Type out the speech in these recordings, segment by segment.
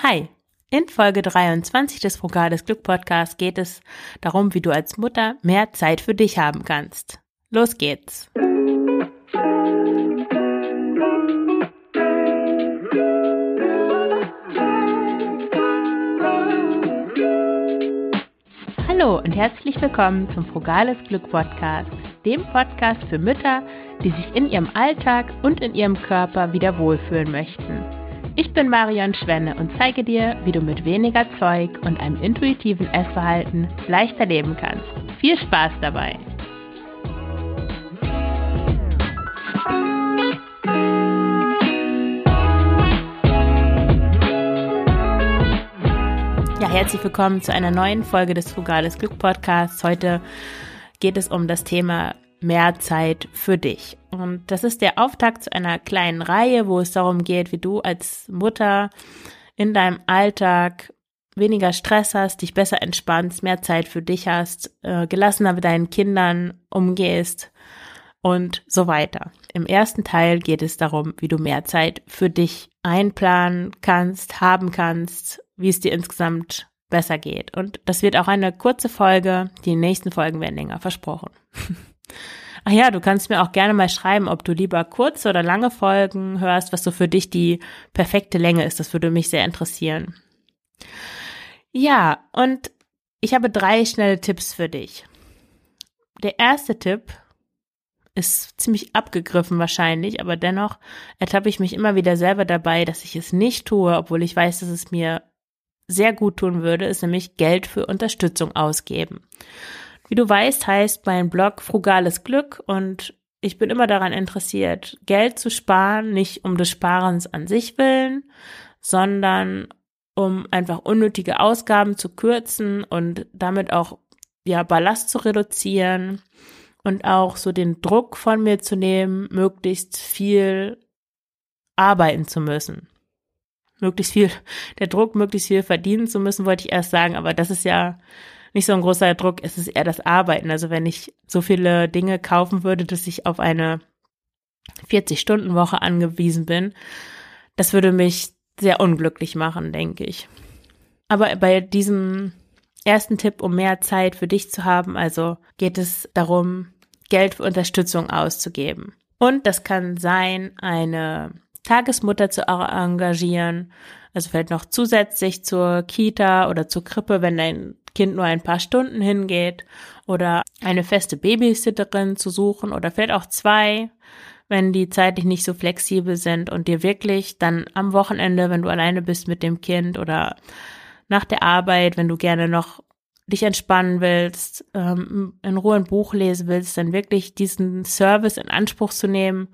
Hi, in Folge 23 des Frugales Glück Podcasts geht es darum, wie du als Mutter mehr Zeit für dich haben kannst. Los geht's! Hallo und herzlich willkommen zum Frugales Glück Podcast, dem Podcast für Mütter, die sich in ihrem Alltag und in ihrem Körper wieder wohlfühlen möchten. Ich bin Marion Schwenne und zeige dir, wie du mit weniger Zeug und einem intuitiven Essverhalten leichter leben kannst. Viel Spaß dabei! Ja, herzlich willkommen zu einer neuen Folge des Frugales Glück Podcasts. Heute geht es um das Thema mehr Zeit für dich. Und das ist der Auftakt zu einer kleinen Reihe, wo es darum geht, wie du als Mutter in deinem Alltag weniger Stress hast, dich besser entspannst, mehr Zeit für dich hast, äh, gelassener mit deinen Kindern umgehst und so weiter. Im ersten Teil geht es darum, wie du mehr Zeit für dich einplanen kannst, haben kannst, wie es dir insgesamt besser geht. Und das wird auch eine kurze Folge. Die nächsten Folgen werden länger versprochen. Ach ja, du kannst mir auch gerne mal schreiben, ob du lieber kurze oder lange Folgen hörst, was so für dich die perfekte Länge ist. Das würde mich sehr interessieren. Ja, und ich habe drei schnelle Tipps für dich. Der erste Tipp ist ziemlich abgegriffen wahrscheinlich, aber dennoch ertappe ich mich immer wieder selber dabei, dass ich es nicht tue, obwohl ich weiß, dass es mir sehr gut tun würde, ist nämlich Geld für Unterstützung ausgeben. Wie du weißt, heißt mein Blog Frugales Glück und ich bin immer daran interessiert, Geld zu sparen, nicht um des Sparens an sich willen, sondern um einfach unnötige Ausgaben zu kürzen und damit auch ja Ballast zu reduzieren und auch so den Druck von mir zu nehmen, möglichst viel arbeiten zu müssen. Möglichst viel, der Druck, möglichst viel verdienen zu müssen, wollte ich erst sagen, aber das ist ja nicht so ein großer Druck, es ist eher das Arbeiten. Also wenn ich so viele Dinge kaufen würde, dass ich auf eine 40-Stunden-Woche angewiesen bin, das würde mich sehr unglücklich machen, denke ich. Aber bei diesem ersten Tipp, um mehr Zeit für dich zu haben, also geht es darum, Geld für Unterstützung auszugeben. Und das kann sein, eine Tagesmutter zu engagieren, also vielleicht noch zusätzlich zur Kita oder zur Krippe, wenn dein Kind nur ein paar Stunden hingeht oder eine feste Babysitterin zu suchen oder vielleicht auch zwei, wenn die zeitlich nicht so flexibel sind und dir wirklich dann am Wochenende, wenn du alleine bist mit dem Kind oder nach der Arbeit, wenn du gerne noch dich entspannen willst, ähm, in Ruhe ein Buch lesen willst, dann wirklich diesen Service in Anspruch zu nehmen,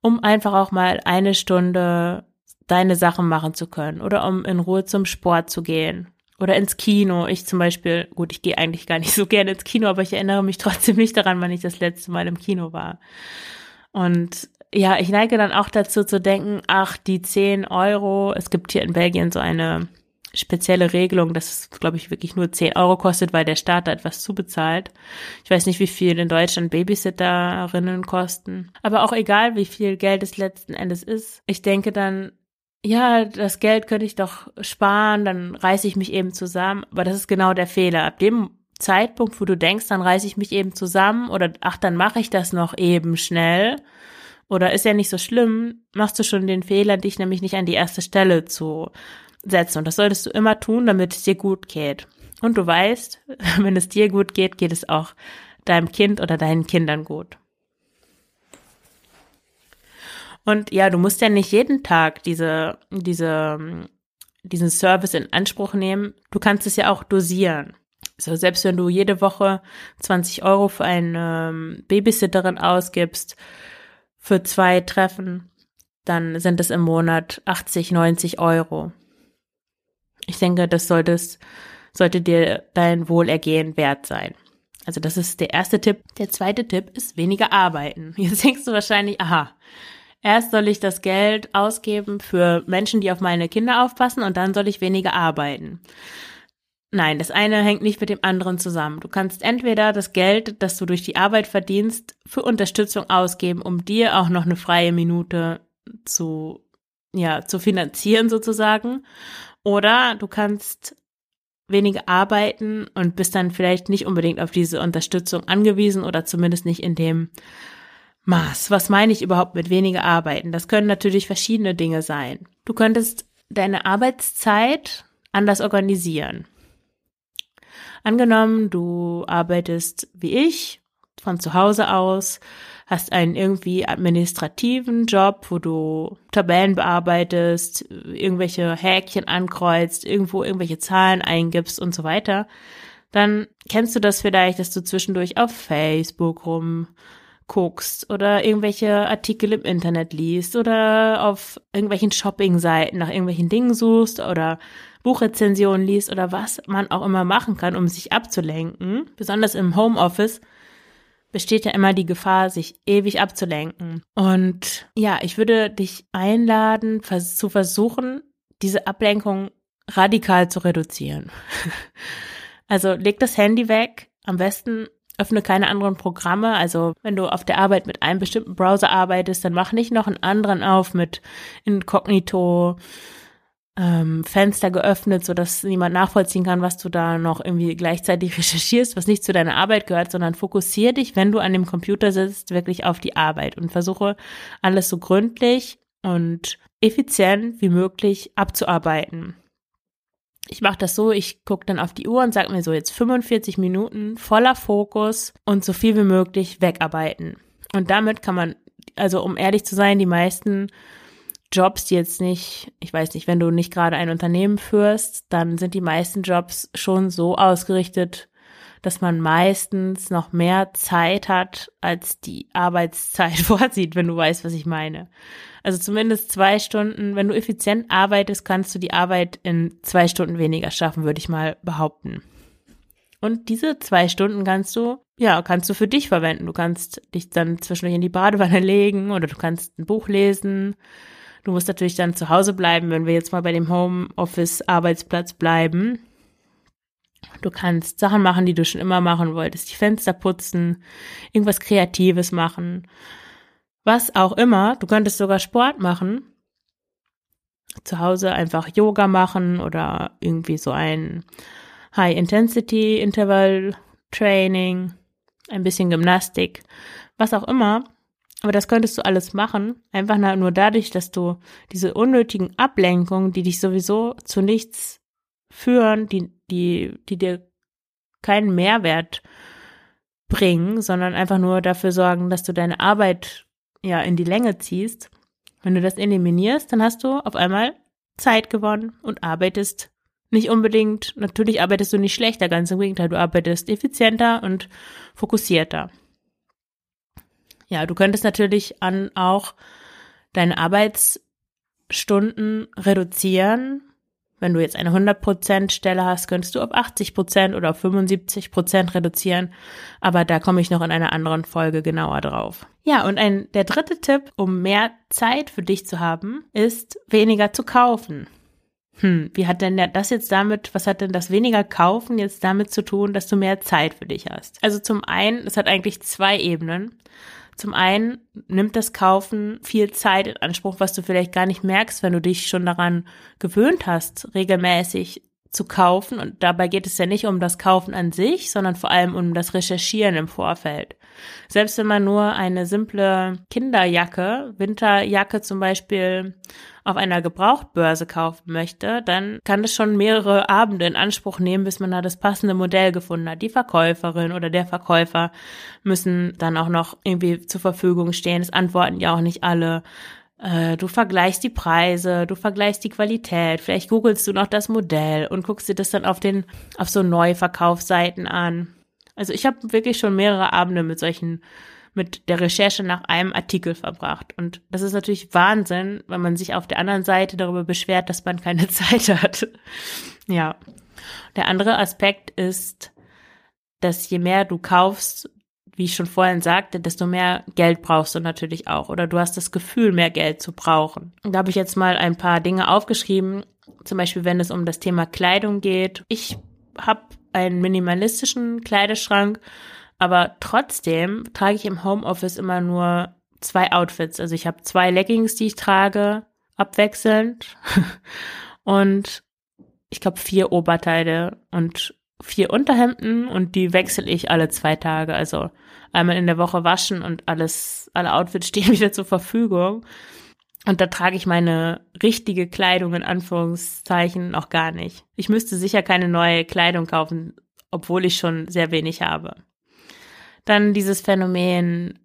um einfach auch mal eine Stunde deine Sachen machen zu können oder um in Ruhe zum Sport zu gehen oder ins Kino. Ich zum Beispiel, gut, ich gehe eigentlich gar nicht so gerne ins Kino, aber ich erinnere mich trotzdem nicht daran, wann ich das letzte Mal im Kino war. Und ja, ich neige dann auch dazu zu denken, ach, die 10 Euro, es gibt hier in Belgien so eine spezielle Regelung, dass es, glaube ich, wirklich nur 10 Euro kostet, weil der Staat da etwas zubezahlt. Ich weiß nicht, wie viel in Deutschland Babysitterinnen kosten. Aber auch egal, wie viel Geld es letzten Endes ist. Ich denke dann, ja, das Geld könnte ich doch sparen, dann reiße ich mich eben zusammen. Aber das ist genau der Fehler. Ab dem Zeitpunkt, wo du denkst, dann reiße ich mich eben zusammen oder ach, dann mache ich das noch eben schnell oder ist ja nicht so schlimm, machst du schon den Fehler, dich nämlich nicht an die erste Stelle zu setzen. Und das solltest du immer tun, damit es dir gut geht. Und du weißt, wenn es dir gut geht, geht es auch deinem Kind oder deinen Kindern gut. Und ja, du musst ja nicht jeden Tag diese, diese, diesen Service in Anspruch nehmen. Du kannst es ja auch dosieren. So, selbst wenn du jede Woche 20 Euro für eine ähm, Babysitterin ausgibst, für zwei Treffen, dann sind es im Monat 80, 90 Euro. Ich denke, das solltest, sollte dir dein Wohlergehen wert sein. Also das ist der erste Tipp. Der zweite Tipp ist weniger arbeiten. Jetzt denkst du wahrscheinlich, aha, Erst soll ich das Geld ausgeben für Menschen, die auf meine Kinder aufpassen und dann soll ich weniger arbeiten. Nein, das eine hängt nicht mit dem anderen zusammen. Du kannst entweder das Geld, das du durch die Arbeit verdienst, für Unterstützung ausgeben, um dir auch noch eine freie Minute zu, ja, zu finanzieren sozusagen. Oder du kannst weniger arbeiten und bist dann vielleicht nicht unbedingt auf diese Unterstützung angewiesen oder zumindest nicht in dem Maß. Was meine ich überhaupt mit weniger arbeiten? Das können natürlich verschiedene Dinge sein. Du könntest deine Arbeitszeit anders organisieren. Angenommen, du arbeitest wie ich von zu Hause aus, hast einen irgendwie administrativen Job, wo du Tabellen bearbeitest, irgendwelche Häkchen ankreuzt, irgendwo irgendwelche Zahlen eingibst und so weiter, dann kennst du das vielleicht, dass du zwischendurch auf Facebook rum guckst oder irgendwelche Artikel im Internet liest oder auf irgendwelchen Shopping-Seiten nach irgendwelchen Dingen suchst oder Buchrezensionen liest oder was man auch immer machen kann, um sich abzulenken. Besonders im Homeoffice besteht ja immer die Gefahr, sich ewig abzulenken. Und ja, ich würde dich einladen, zu versuchen, diese Ablenkung radikal zu reduzieren. Also leg das Handy weg, am besten öffne keine anderen Programme. Also wenn du auf der Arbeit mit einem bestimmten Browser arbeitest, dann mach nicht noch einen anderen auf mit Inkognito ähm, Fenster geöffnet, so dass niemand nachvollziehen kann, was du da noch irgendwie gleichzeitig recherchierst, was nicht zu deiner Arbeit gehört, sondern fokussier dich, wenn du an dem Computer sitzt, wirklich auf die Arbeit und versuche alles so gründlich und effizient wie möglich abzuarbeiten. Ich mache das so, ich gucke dann auf die Uhr und sage mir so jetzt 45 Minuten voller Fokus und so viel wie möglich wegarbeiten. Und damit kann man, also um ehrlich zu sein, die meisten Jobs, jetzt nicht, ich weiß nicht, wenn du nicht gerade ein Unternehmen führst, dann sind die meisten Jobs schon so ausgerichtet, dass man meistens noch mehr Zeit hat, als die Arbeitszeit vorsieht, wenn du weißt, was ich meine. Also zumindest zwei Stunden, wenn du effizient arbeitest, kannst du die Arbeit in zwei Stunden weniger schaffen, würde ich mal behaupten. Und diese zwei Stunden kannst du, ja, kannst du für dich verwenden. Du kannst dich dann zwischendurch in die Badewanne legen oder du kannst ein Buch lesen Du musst natürlich dann zu Hause bleiben, wenn wir jetzt mal bei dem Homeoffice-Arbeitsplatz bleiben. Du kannst Sachen machen, die du schon immer machen wolltest. Die Fenster putzen, irgendwas Kreatives machen. Was auch immer. Du könntest sogar Sport machen. Zu Hause einfach Yoga machen oder irgendwie so ein High-Intensity-Interval-Training, ein bisschen Gymnastik, was auch immer. Aber das könntest du alles machen, einfach nur dadurch, dass du diese unnötigen Ablenkungen, die dich sowieso zu nichts führen, die, die, die dir keinen Mehrwert bringen, sondern einfach nur dafür sorgen, dass du deine Arbeit ja in die Länge ziehst. Wenn du das eliminierst, dann hast du auf einmal Zeit gewonnen und arbeitest nicht unbedingt, natürlich arbeitest du nicht schlechter, ganz im Gegenteil, du arbeitest effizienter und fokussierter. Ja, du könntest natürlich an auch deine Arbeitsstunden reduzieren. Wenn du jetzt eine 100% Stelle hast, könntest du auf 80% oder auf 75% reduzieren. Aber da komme ich noch in einer anderen Folge genauer drauf. Ja, und ein, der dritte Tipp, um mehr Zeit für dich zu haben, ist weniger zu kaufen. Hm, wie hat denn das jetzt damit, was hat denn das weniger kaufen jetzt damit zu tun, dass du mehr Zeit für dich hast? Also zum einen, es hat eigentlich zwei Ebenen. Zum einen nimmt das Kaufen viel Zeit in Anspruch, was du vielleicht gar nicht merkst, wenn du dich schon daran gewöhnt hast, regelmäßig zu kaufen. Und dabei geht es ja nicht um das Kaufen an sich, sondern vor allem um das Recherchieren im Vorfeld. Selbst wenn man nur eine simple Kinderjacke, Winterjacke zum Beispiel, auf einer Gebrauchtbörse kaufen möchte, dann kann es schon mehrere Abende in Anspruch nehmen, bis man da das passende Modell gefunden hat. Die Verkäuferin oder der Verkäufer müssen dann auch noch irgendwie zur Verfügung stehen. Es antworten ja auch nicht alle. Äh, du vergleichst die Preise, du vergleichst die Qualität, vielleicht googelst du noch das Modell und guckst dir das dann auf den, auf so Neuverkaufsseiten an. Also ich habe wirklich schon mehrere Abende mit solchen mit der Recherche nach einem Artikel verbracht. Und das ist natürlich Wahnsinn, wenn man sich auf der anderen Seite darüber beschwert, dass man keine Zeit hat. ja. Der andere Aspekt ist, dass je mehr du kaufst, wie ich schon vorhin sagte, desto mehr Geld brauchst du natürlich auch. Oder du hast das Gefühl, mehr Geld zu brauchen. Da habe ich jetzt mal ein paar Dinge aufgeschrieben. Zum Beispiel, wenn es um das Thema Kleidung geht. Ich habe einen minimalistischen Kleiderschrank aber trotzdem trage ich im Homeoffice immer nur zwei Outfits. Also ich habe zwei Leggings, die ich trage, abwechselnd. Und ich glaube, vier Oberteile und vier Unterhemden und die wechsle ich alle zwei Tage. Also einmal in der Woche waschen und alles, alle Outfits stehen wieder zur Verfügung. Und da trage ich meine richtige Kleidung in Anführungszeichen noch gar nicht. Ich müsste sicher keine neue Kleidung kaufen, obwohl ich schon sehr wenig habe. Dann dieses Phänomen,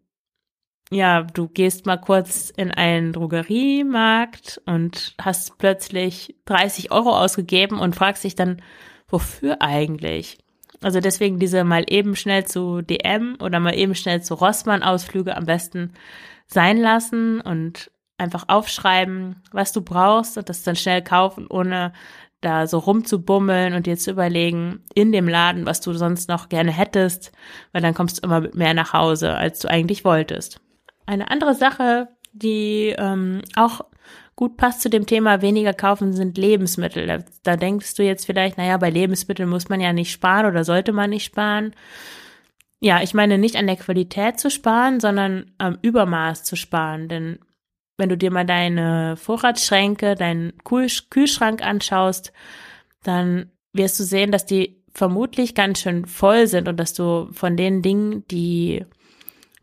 ja, du gehst mal kurz in einen Drogeriemarkt und hast plötzlich 30 Euro ausgegeben und fragst dich dann, wofür eigentlich? Also deswegen diese mal eben schnell zu DM oder mal eben schnell zu Rossmann Ausflüge am besten sein lassen und einfach aufschreiben, was du brauchst und das dann schnell kaufen, ohne da so rumzubummeln und dir zu überlegen in dem Laden, was du sonst noch gerne hättest, weil dann kommst du immer mehr nach Hause, als du eigentlich wolltest. Eine andere Sache, die ähm, auch gut passt zu dem Thema weniger kaufen, sind Lebensmittel. Da, da denkst du jetzt vielleicht, naja, bei Lebensmitteln muss man ja nicht sparen oder sollte man nicht sparen. Ja, ich meine nicht an der Qualität zu sparen, sondern am Übermaß zu sparen. Denn wenn du dir mal deine Vorratsschränke, deinen Kühlschrank anschaust, dann wirst du sehen, dass die vermutlich ganz schön voll sind und dass du von den Dingen, die,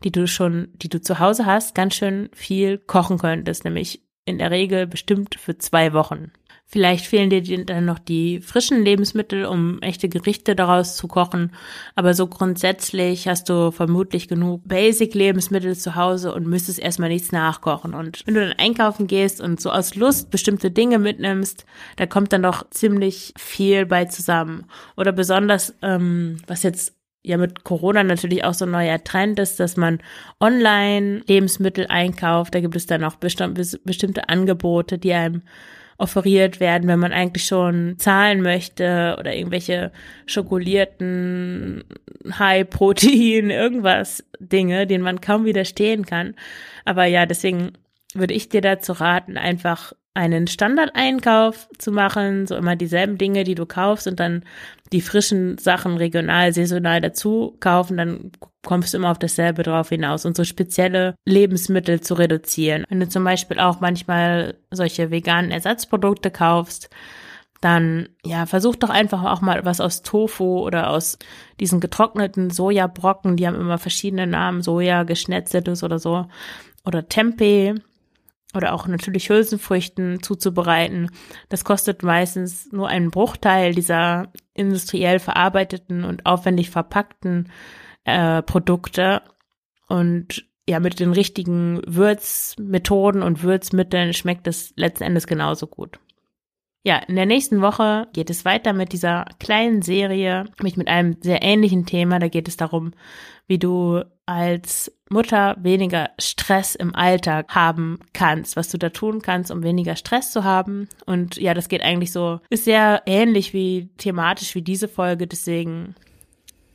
die du schon, die du zu Hause hast, ganz schön viel kochen könntest, nämlich in der Regel bestimmt für zwei Wochen. Vielleicht fehlen dir dann noch die frischen Lebensmittel, um echte Gerichte daraus zu kochen. Aber so grundsätzlich hast du vermutlich genug Basic-Lebensmittel zu Hause und müsstest erstmal nichts nachkochen. Und wenn du dann einkaufen gehst und so aus Lust bestimmte Dinge mitnimmst, da kommt dann doch ziemlich viel bei zusammen. Oder besonders, ähm, was jetzt ja mit Corona natürlich auch so ein neuer Trend ist, dass man online Lebensmittel einkauft. Da gibt es dann auch bestimmte Angebote, die einem offeriert werden, wenn man eigentlich schon zahlen möchte oder irgendwelche schokolierten High-Protein, irgendwas Dinge, denen man kaum widerstehen kann. Aber ja, deswegen würde ich dir dazu raten, einfach einen Standardeinkauf zu machen, so immer dieselben Dinge, die du kaufst und dann die frischen Sachen regional, saisonal dazu kaufen, dann kommst du immer auf dasselbe drauf hinaus und so spezielle Lebensmittel zu reduzieren. Wenn du zum Beispiel auch manchmal solche veganen Ersatzprodukte kaufst, dann ja, versuch doch einfach auch mal was aus Tofu oder aus diesen getrockneten Sojabrocken, die haben immer verschiedene Namen, Soja, geschnetzeltes oder so, oder Tempeh oder auch natürlich Hülsenfrüchten zuzubereiten. Das kostet meistens nur einen Bruchteil dieser industriell verarbeiteten und aufwendig verpackten äh, Produkte. Und ja, mit den richtigen Würzmethoden und Würzmitteln schmeckt es letzten Endes genauso gut. Ja, in der nächsten Woche geht es weiter mit dieser kleinen Serie, mich mit einem sehr ähnlichen Thema. Da geht es darum, wie du als Mutter weniger Stress im Alltag haben kannst, was du da tun kannst, um weniger Stress zu haben. Und ja, das geht eigentlich so, ist sehr ähnlich wie thematisch wie diese Folge. Deswegen,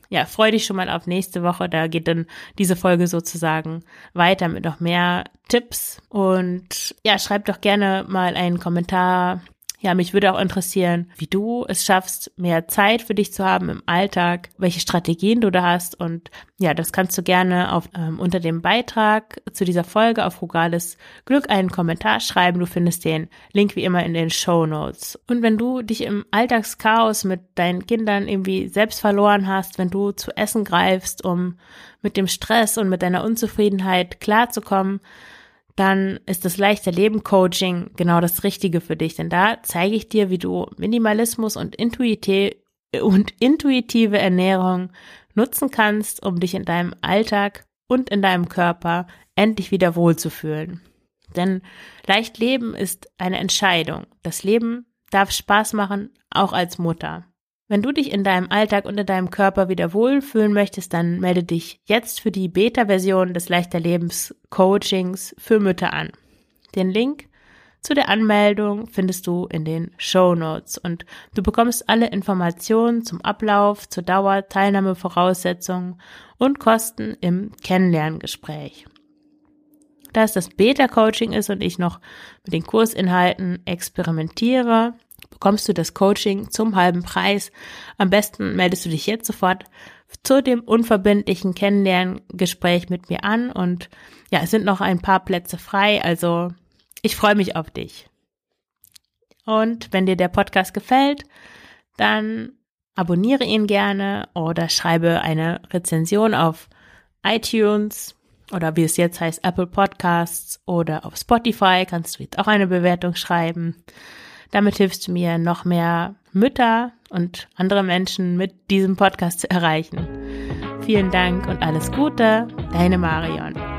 ja, freu dich schon mal auf nächste Woche. Da geht dann diese Folge sozusagen weiter mit noch mehr Tipps. Und ja, schreib doch gerne mal einen Kommentar ja, mich würde auch interessieren, wie du es schaffst, mehr Zeit für dich zu haben im Alltag, welche Strategien du da hast. Und ja, das kannst du gerne auf, ähm, unter dem Beitrag zu dieser Folge auf Rugales Glück einen Kommentar schreiben. Du findest den Link wie immer in den Show Notes. Und wenn du dich im Alltagschaos mit deinen Kindern irgendwie selbst verloren hast, wenn du zu Essen greifst, um mit dem Stress und mit deiner Unzufriedenheit klarzukommen, dann ist das leichte Leben Coaching genau das Richtige für dich, denn da zeige ich dir, wie du Minimalismus und, intuitive, und intuitive Ernährung nutzen kannst, um dich in deinem Alltag und in deinem Körper endlich wieder wohlzufühlen. Denn leicht leben ist eine Entscheidung. Das Leben darf Spaß machen, auch als Mutter. Wenn du dich in deinem Alltag und in deinem Körper wieder wohlfühlen möchtest, dann melde dich jetzt für die Beta-Version des Leichter Lebens Coachings für Mütter an. Den Link zu der Anmeldung findest du in den Show Notes und du bekommst alle Informationen zum Ablauf, zur Dauer, Teilnahmevoraussetzungen und Kosten im Kennenlerngespräch. Da es das Beta-Coaching ist und ich noch mit den Kursinhalten experimentiere, bekommst du das Coaching zum halben Preis. Am besten meldest du dich jetzt sofort zu dem unverbindlichen Kennenlerngespräch mit mir an und ja, es sind noch ein paar Plätze frei, also ich freue mich auf dich. Und wenn dir der Podcast gefällt, dann abonniere ihn gerne oder schreibe eine Rezension auf iTunes oder wie es jetzt heißt, Apple Podcasts oder auf Spotify kannst du jetzt auch eine Bewertung schreiben. Damit hilfst du mir, noch mehr Mütter und andere Menschen mit diesem Podcast zu erreichen. Vielen Dank und alles Gute, deine Marion.